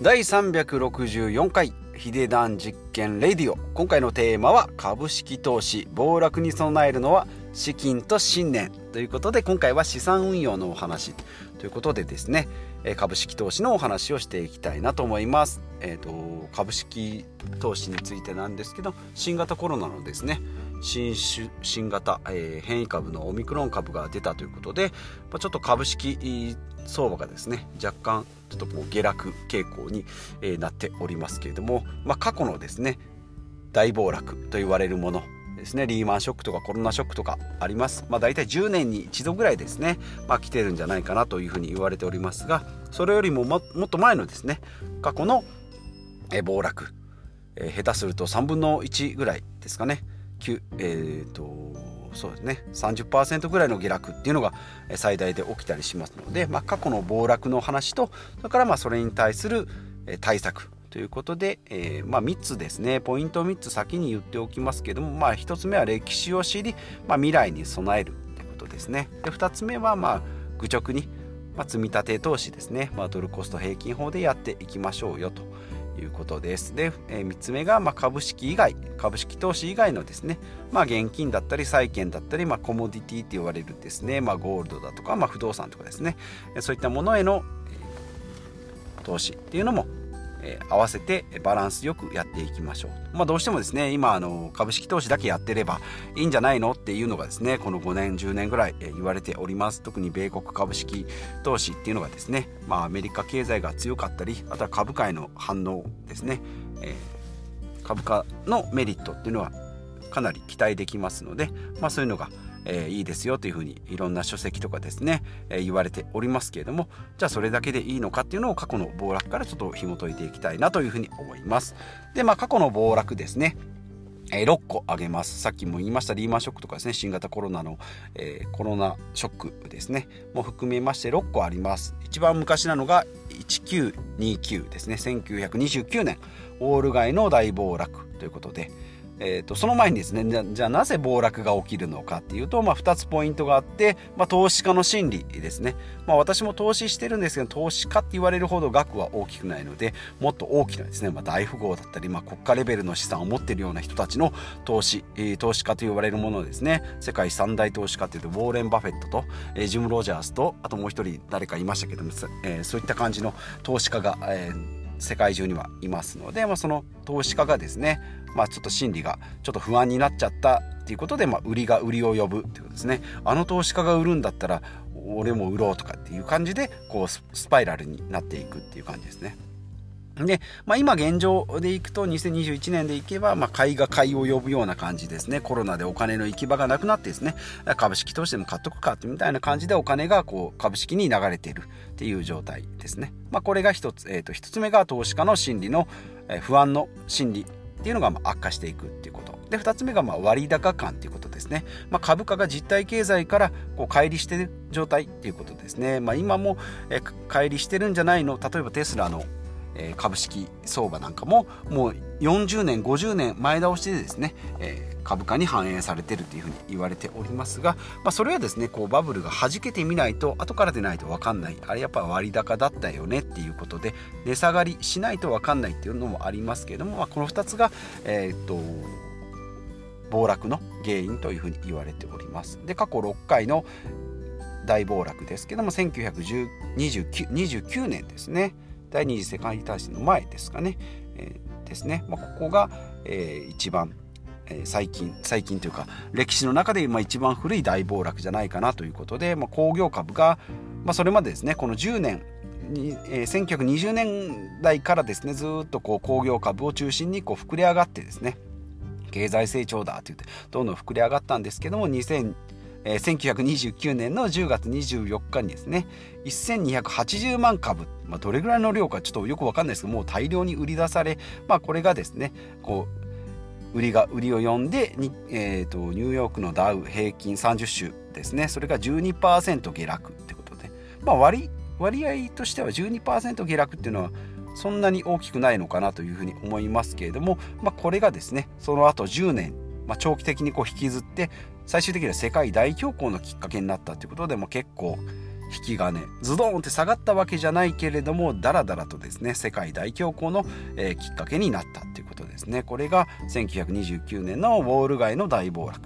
第364回ヒデダン実験レディオ。今回のテーマは株式投資暴落に備えるのは資金と信念。ということで今回は資産運用のお話。ということでですね株式投資のお話をしていきたいなと思います。えーと、株式投資についてなんですけど新型コロナのですね新種新型、えー、変異株のオミクロン株が出たということで、まあ、ちょっと株式相場がですね若干ちょっとこう下落傾向に、えー、なっておりますけれども、まあ、過去のですね大暴落と言われるものですねリーマンショックとかコロナショックとかあります、まあ、大体10年に一度ぐらいですね、まあ、来てるんじゃないかなというふうに言われておりますがそれよりもももっと前のですね過去の暴落、えー、下手すると3分の1ぐらいですかね。えーと、そうですね30%ぐらいの下落っていうのが最大で起きたりしますので、まあ、過去の暴落の話とそれからまあそれに対する対策ということで、えー、まあ、3つですねポイントを3つ先に言っておきますけども、まあ、1つ目は歴史を知り、まあ、未来に備えるということですね。で2つ目はまあ愚直に、ま積み立て投資ですね、まあ、ドルコスト平均法でやっていきましょうよと。いうことです。で、えー、3つ目が、まあ、株式以外株式投資以外のですね、まあ、現金だったり債券だったり、まあ、コモディティって言われるですね、まあ、ゴールドだとか、まあ、不動産とかですねそういったものへの、投資っていうのもえー、合わせてバランスよくやっていきましょう。まあ、どうしてもですね今あの株式投資だけやってればいいんじゃないのっていうのがですねこの5年10年ぐらい、え言われております特に米国株式投資っていうのがですね、まあ、アメリカ経済が強かったりあとは株価への反応ですね、えー、株価のメリットっていうのはかなり期待できますので、まあ、そういうのがえー、いいですよというふうにいろんな書籍とかですね、えー、言われておりますけれどもじゃあそれだけでいいのかっていうのを過去の暴落からちょっと紐解いていきたいなというふうに思いますでまあ過去の暴落ですねえー、6個挙げます。さっきも言いましたリーマンショックとかですね、新型コロナの、えー、コロナショックですね、も含めまして6個あります。一番昔なのが1929ですね、1929年、オール街の大暴落ということで、えーと、その前にですねじゃあなぜ暴落が起きるのかっていうと、まあ、2つポイントがあって、まあ、投資家の心理ですね、まあ、私も投資してるんですけど投資家って言われるほど額は大きくないのでもっと大きなですね、まあ、大富豪だったり、まあ、国家レベルの資産を持っているような人たちの投資、えー、投資家と言われるものですね。世界三大投資家っていうとウォーレン・バフェットと、えー、ジム・ロジャースとあともう一人誰かいましたけども、えー、そういった感じの投資家が、えー世界中にはいますので、まあ、その投資家がですねまあ、ちょっと心理がちょっと不安になっちゃったっていうことで、まあ、売りが売りを呼ぶっていうことですね。あの投資家が売るんだったら俺も売ろうとかっていう感じでこうスパイラルになっていくっていう感じですね。で、まあ、今現状でいくと2021年でいけば、まあ、買いが買いを呼ぶような感じですね。コロナでお金の行き場がなくなってですね。株式投資でも買っとくかってみたいな感じでお金がこう株式に流れているっていう状態ですね、まあ、これが一つ、えー、と一つ目が投資家の心理の、え、不安の心理っていうのがま悪化していくっていうこと。で2つ目がま割高感っていうことですね、まあ、株価が実体経済からこう乖離してる状態っていうことですね、まあ、今もえ乖離してるんじゃないの。例えばテスラのえ株式相場なんかももう40年50年前倒しでですね、えー、株価に反映されてるというふうに言われておりますが、まあ、それはですねこうバブルが弾けてみないと後からでないと分かんない。あれやっぱ割高だったよねっていうことで値下がりしないと分かんないっていうのもありますけれども、まあ、この2つがえー、っと暴落の原因というふうに言われております。で過去6回の大暴落ですけども1929年ですね。第二次世界大戦の前ですかね、えー、ですね、まあ、ここが、えー、一番、最近最近というか歴史の中で今一番古い大暴落じゃないかなということで、まあ、工業株が、まあ、それまでですねこの10年に、えー、1920年代からですねずっとこう工業株を中心にこう膨れ上がってですね経済成長だと言ってどんどん膨れ上がったんですけども2000えー、1929年の10月24日にですね1280万株、まあ、どれぐらいの量かちょっとよく分かんないですけどもう大量に売り出され、まあ、これがですねこう売りが売りを呼んでに、えーと、ニューヨークのダウ平均30種ですねそれが12%下落ってことで、まあ割、割合としては12%下落っていうのはそんなに大きくないのかなというふうに思いますけれども、まあ、これがですねその後10年、まあ、長期的にこう引きずって最終的には世界大恐慌のきっかけになったということでも結構引き金ズドーンって下がったわけじゃないけれどもだらだらとですね世界大恐慌の、えー、きっかけになったっていうことですね。これが1929年のウォール街の大暴落。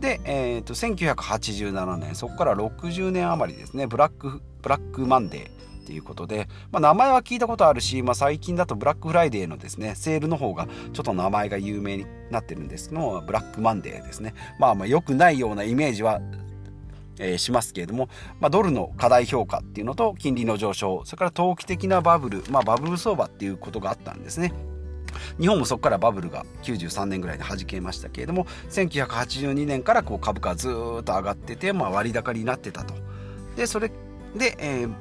で、えーと、1987年そこから60年余りですねブラックブラックマンデー。いうことで、まあ、名前は聞いたことあるし、まあ、最近だとブラックフライデーのですねセールの方がちょっと名前が有名になってるんですけどもブラックマンデーですねまあまあ良くないようなイメージはえ、しますけれども、まあ、ドルの過大評価っていうのと金利の上昇それから投機的なバブル、まあ、バブル相場っていうことがあったんですね。日本もそこからバブルが93年ぐらいで弾けましたけれども1982年からこう株価ずっと上がってて、まあ、割高になってたと。でそれで、えー、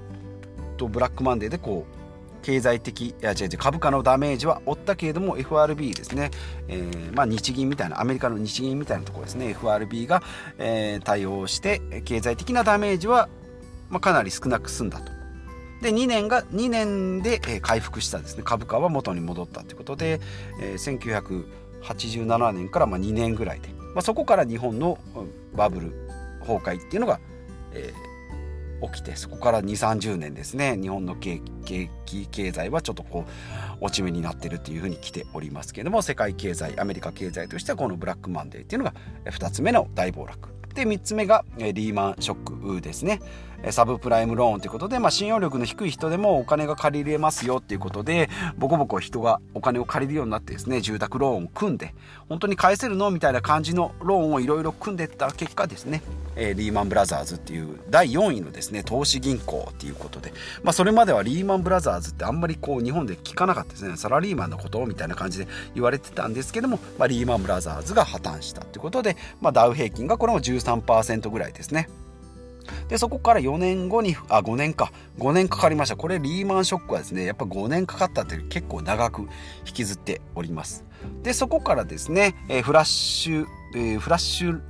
とブラックマンデーでこう経済的いや違う違う株価のダメージは負ったけれども FRB ですね、えー、まあ、日銀みたいなアメリカの日銀みたいなところですね。FRB が、えー、対応して経済的なダメージは、まあ、かなり少なく済んだと。で2年が2年で、回復したですね。株価は元に戻ったということで、えー、1987年からまあ2年ぐらいで、まあ、そこから日本のバブル崩壊っていうのが、えー、起きてそこから2 3 0年ですね。日本の景気経済はちょっとこう落ち目になってるというふうに来ておりますけれども世界経済アメリカ経済としてはこのブラックマンデーっていうのが2つ目の大暴落。で3つ目がリーマンショックですね。サブプライムローンということで、まあ、信用力の低い人でもお金が借りれますよっていうことでボコボコ人がお金を借りるようになってですね住宅ローンを組んで本当に返せるのみたいな感じのローンをいろいろ組んでった結果ですね、リーマンブラザーズっていう第4位のですね投資銀行っていうことで、まあ、それまではリーマンブラザーズってあんまりこう日本で聞かなかったですねサラリーマンのことみたいな感じで言われてたんですけども、まあ、リーマンブラザーズが破綻したっていうことで、まあ、ダウ平均がこれも13%ぐらいですね。でそこから4年後にあ5年か。5年かかりました。これリーマンショックはですねやっぱ5年かかったっていう結構長く引きずっております。でそこからですね、えー、フラッシュ、えー、フラッシュ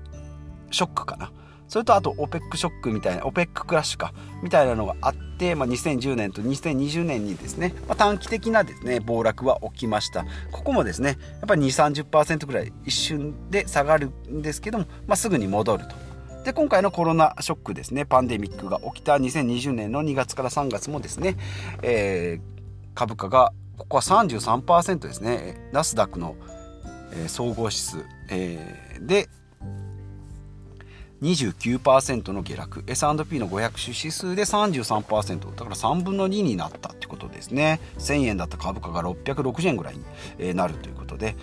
ショックかな。それとあと OPEC ショックみたいな OPEC クラッシュか。みたいなのがあって、まあ、2010年と2020年にですね、まあ、短期的なですね暴落は起きました。ここもですねやっぱり2 3 0ぐらい一瞬で下がるんですけども、まあ、すぐに戻ると。で今回のコロナショックですね。パンデミックが起きた2020年の2月から3月もですね、えー、株価がここは33%ですね。ナスダックの、えー、総合指数、えー、で29%の下落。S&P の500種指数で33%だから3分の2になったってことですね。1000円だった株価が660円ぐらいになるということで。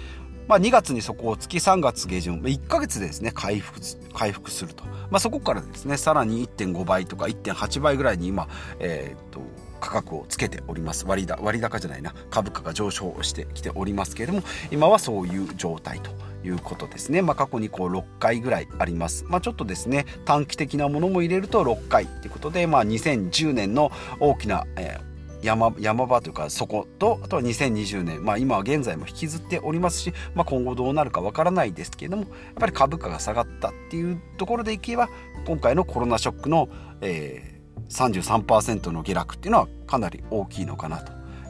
まあ、2月にそこをつき3月下旬1ヶ月でですね回復回復すると、まあ、そこからですねさらに1.5倍とか1.8倍ぐらいに今、えー、と価格をつけております。割高割高じゃないな。株価が上昇してきておりますけれども今はそういう状態ということですね、まあ、過去にこう6回ぐらいあります、まあ、ちょっとですね短期的なものも入れると6回ということで、まあ、2010年の大きな、えー山山場というかそことあとは2020年、まあ、今は現在も引きずっておりますし、まあ、今後どうなるかわからないですけれどもやっぱり株価が下がったっていうところでいけば今回のコロナショックの、えー、33%の下落っていうのはかなり大きいのかな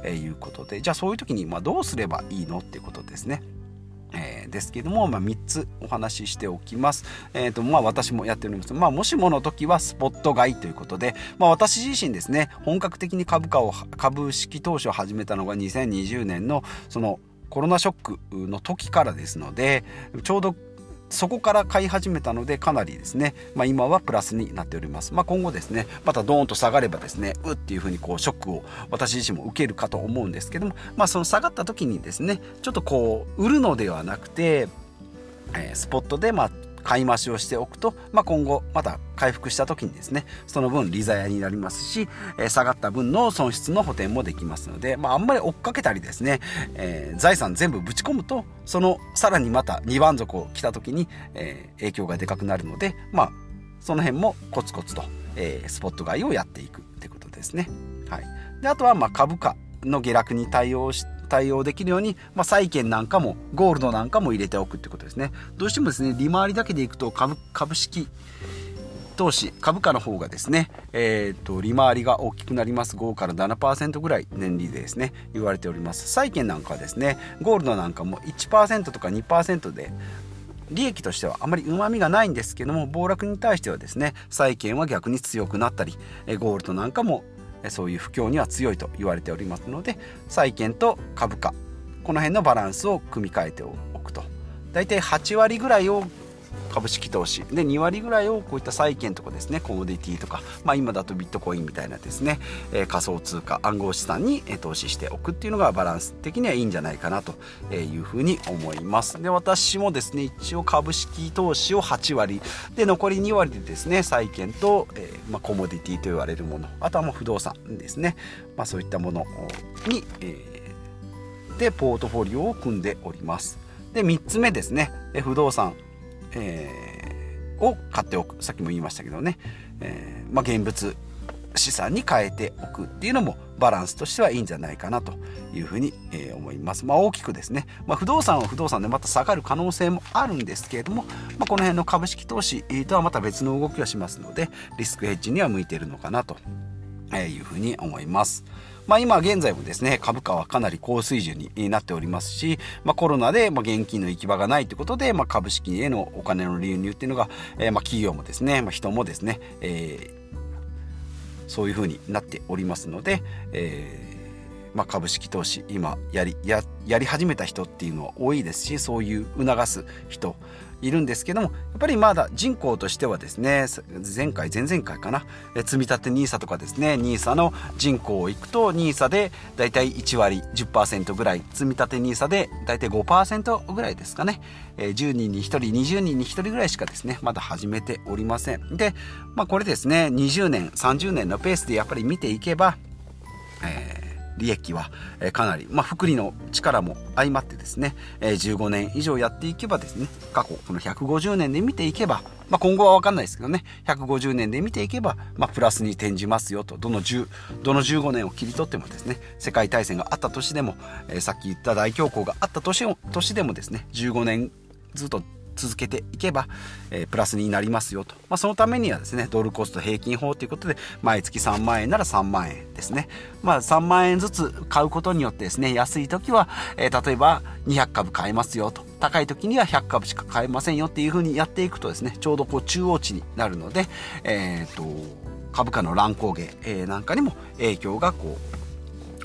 ということでじゃあそういう時にまあどうすればいいのっていうことですね。えー、ですけども、まあ、3つお話ししておきます。えーとまあ、私もやっております。まあ、もしもの時はスポット買いということで、まあ、私自身ですね本格的に株価を株式投資を始めたのが2020年のそのコロナショックの時からですのでちょうどそこから買い始めたのでかなりですね、まあ、今はプラスになっております、まあ、今後ですねまたドーンと下がればですねうっていうふうにこうショックを私自身も受けるかと思うんですけども、まあ、その下がった時にですねちょっとこう売るのではなくて、えー、スポットでまあ買い増しをしておくと、まあ、今後また回復した時にですねその分利ザヤになりますし、えー、下がった分の損失の補填もできますので、まあ、あんまり追っかけたりですね、えー、財産全部ぶち込むとそのさらにまた2番底を来た時に、えー、影響がでかくなるのでまあその辺もコツコツと、えー、スポット買いをやっていくってことですね。はい、であとはまあ株価の下落に対応して対応できるように、まあ、債券なんかもゴールドなんかも入れておくってことですね。どうしてもですね利回りだけでいくと株株式投資株価の方がですね、えーと、利回りが大きくなります。5から7%ぐらい年利でですね言われております。債券なんかはですねゴールドなんかも1%とか2%で利益としてはあまりうまみがないんですけども暴落に対してはですね債券は逆に強くなったりゴールドなんかもそういう不況には強いと言われておりますので債券と株価この辺のバランスを組み替えておくと。大体8割ぐらいを株式投資。で2割ぐらいをこういった債券とかですねコモディティとか、まあ、今だとビットコインみたいなですね、えー、仮想通貨暗号資産に投資しておくっていうのがバランス的にはいいんじゃないかなというふうに思います。で私もですね一応株式投資を8割。で残り2割でですね債券と、えー、まあ、コモディティと言われるもの。あとはもう不動産ですね、まあ、そういったものに、えー、でポートフォリオを組んでおります。で3つ目ですね。不動産。えー、を買っておくさっきも言いましたけどね、えー、まあ、現物資産に変えておくっていうのもバランスとしてはいいんじゃないかなというふうに、え、思います。まあ、大きくですね、まあ、不動産は不動産でまた下がる可能性もあるんですけれども、まあ、この辺の株式投資とはまた別の動きをしますのでリスクヘッジには向いているのかなというふうに思います。まあ、今現在もですね株価はかなり高水準になっておりますし、まあ、コロナでま現金の行き場がないということで、まあ、株式へのお金の流入っていうのが、えー、ま企業もですね、ま人もですね、えー、そういうふうになっておりますので、えーまあ、株式投資今やりややり始めた人っていうのは多いですしそういう促す人いるんですけどもやっぱりまだ人口としてはですね前回前々回かな積立 NISA とかですね NISA の人口をいくと NISA でだいたい1割10%ぐらい積立 NISA でだいたい5%ぐらいですかね10人に1人20人に1人ぐらいしかですねまだ始めておりません。でまあこれですね20年30年のペースでやっぱり見ていけばえー利益はかなり、まあ、福利の力も相まってですね15年以上やっていけばですね過去この150年で見ていけば、まあ、今後は分かんないですけどね150年で見ていけば、まあ、プラスに転じますよとどの10どの15年を切り取ってもですね世界大戦があった年でも、え、さっき言った大恐慌があった年年でもですね15年ずっと続けていけば、えー、プラスになりますよと、まあ、そのためにはですねドルコスト平均法ということで毎月3万円なら3万円ですね、まあ、3万円ずつ買うことによってですね安い時は、えー、例えば200株買えますよと。高い時には100株しか買えませんよっていうふうにやっていくとですねちょうどこう中央値になるので、えーと、株価の乱高下、え、なんかにも影響がこ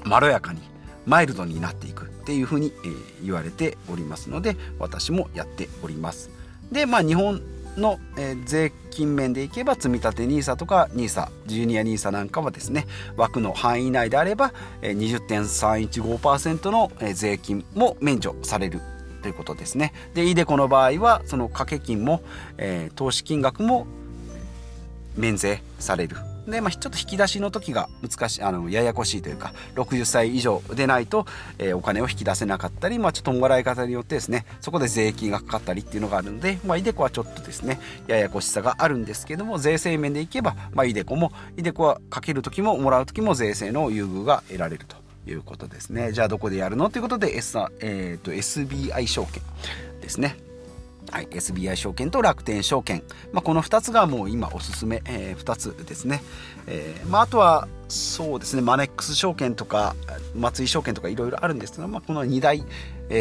うまろやかにマイルドになっていくっていうふうに、えー、言われておりますので私もやっております。でまあ日本の、えー、税金面でいけば積立 NISA とか NISA ジュニア NISA なんかはですね枠の範囲内であれば、えー、20.315%の、えー、税金も免除されるということですね。で iDeCo の場合はその掛け金も、えー、投資金額も免税される。で、まあ、ちょっと引き出しの時が難しいあのややこしいというか60歳以上でないと、えー、お金を引き出せなかったり、まあ、ちょっともらい方によってですねそこで税金がかかったりっていうのがあるので、まあ、イデコはちょっとですねややこしさがあるんですけども税制面でいけば、まあ、イデコもiDeCoはかける時ももらう時も税制の優遇が得られるということですね。じゃあどこでやるの？ということで、S えーと SBI 証券ですね。はい、SBI 証券と楽天証券、まあ、この2つがもう今おすすめ、えー、2つですね、えーまあ、あとはそうですね。マネックス証券とか松井証券とかいろいろあるんですが、まあ、この2大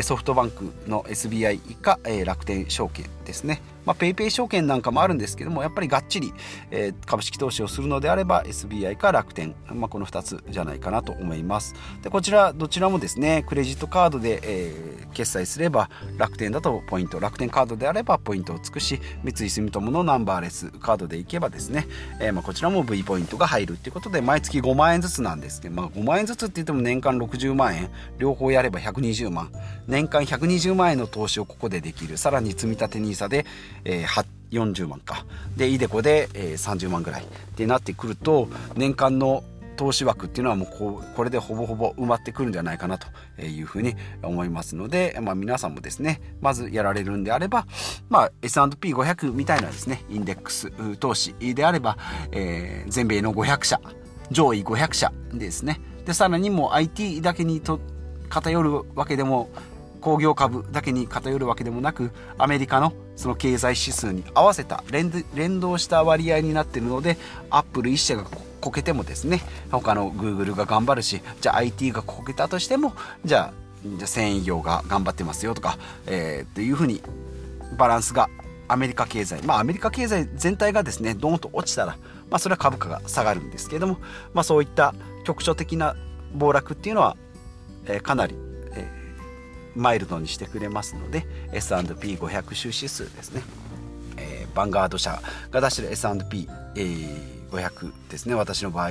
ソフトバンクの SBI か楽天証券ですね。まあ、 PayPay証券なんかもあるんですけどもやっぱりがっちり、え、株式投資をするのであれば SBI か楽天、まあ、この2つじゃないかなと思います。でこちらどちらもですねクレジットカードで、え、決済すれば楽天だとポイント楽天カードであればポイントをつくし三井住友のナンバーレスカードでいけばですね、え、まこちらも V ポイントが入るっていうことで毎月5万円ずつなんですけど、まあ、5万円ずつって言っても年間60万円両方やれば120万年間120万円の投資をここでできるさらに積立 NISA でえー、40万かで iDeCo で、えー、30万ぐらいってなってくると年間の投資枠っていうのはもうここれでほぼほぼ埋まってくるんじゃないかなというふうに思いますので、まあ、皆さんもですねまずやられるんであれば、まあ、S&P500 みたいなですねインデックス投資であれば、えー、全米の500社上位500社ですね。でさらにもう IT だけにと偏るわけでも工業株だけに偏るわけでもなくアメリカのその経済指数に合わせた連動した割合になっているのでアップル1社がこけてもですね他のグーグルが頑張るしじゃあ IT がこけたとしてもじゃあじゃあ繊維業が頑張ってますよとか、えー、っていうふうにバランスがアメリカ経済まあアメリカ経済全体がですねドーンと落ちたら、まあ、それは株価が下がるんですけれども、まあ、そういった局所的な暴落っていうのは、えー、かなり、えー、マイルドにしてくれますので S&P500 種指数ですね、えー、バンガード社が出してる S&P500 ですね。私の場合、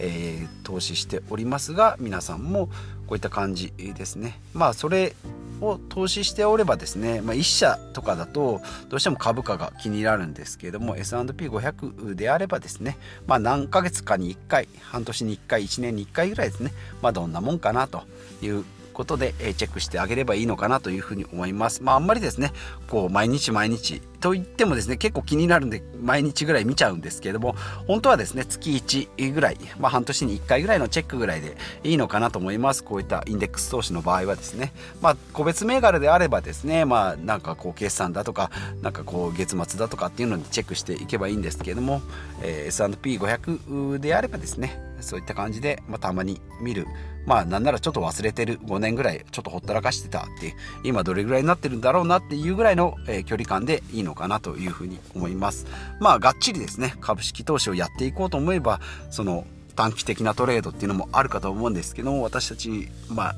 えー、投資しておりますが皆さんもこういった感じですね。まあそれを投資しておればですね、まあ、1社とかだとどうしても株価が気になるんですけれども S&P500 であればですね、まあ、何ヶ月かに1回半年に1回1年に1回ぐらいですね、まあ、どんなもんかなということで、えチェックしてあげればいいのかなというふうに思います。まああんまりですね、こう毎日毎日と言ってもですね、結構気になるんで毎日ぐらい見ちゃうんですけれども、本当はですね、月1ぐらい、まあ半年に1回ぐらいのチェックぐらいでいいのかなと思います。こういったインデックス投資の場合はですね、まあ個別銘柄であればですね、まあなんかこう決算だとか、なんかこう月末だとかっていうのにチェックしていけばいいんですけれども、えー、S&P500 であればですね、そういった感じで、まあ、たまに見る。まあなんならちょっと忘れてる。5年ぐらいちょっとほったらかしてたって今どれぐらいになってるんだろうなっていうぐらいの、えー、距離感でいいのかなというふうに思います。まあがっちりですね。株式投資をやっていこうと思えばその短期的なトレードっていうのもあるかと思うんですけども私たちまあ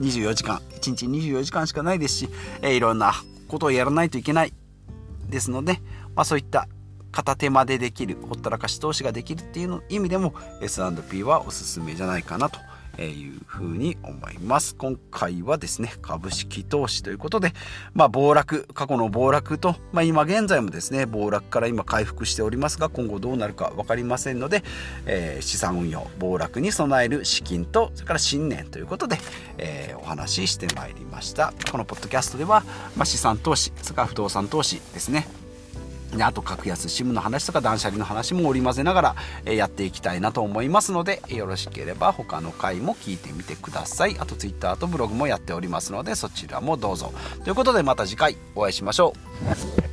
24時間1日24時間しかないですし、えー、いろんなことをやらないといけないですので、まあ、そういった片手間でできるほったらかし投資ができるっていうの意味でも S&P はおすすめじゃないかなというふうに思います。今回はですね、株式投資ということで、まあ、暴落、過去の暴落と、まあ、今現在もですね、暴落から今回復しておりますが、今後どうなるか分かりませんので、えー、資産運用、暴落に備える資金と、それから信念ということで、えー、お話ししてまいりました。このポッドキャストでは、まあ、資産投資、それから不動産投資ですね、であと格安 SIM の話とか断捨離の話も織り交ぜながら、えやっていきたいなと思いますのでよろしければ他の回も聞いてみてください。あと Twitter とブログもやっておりますのでそちらもどうぞ。ということでまた次回お会いしましょう。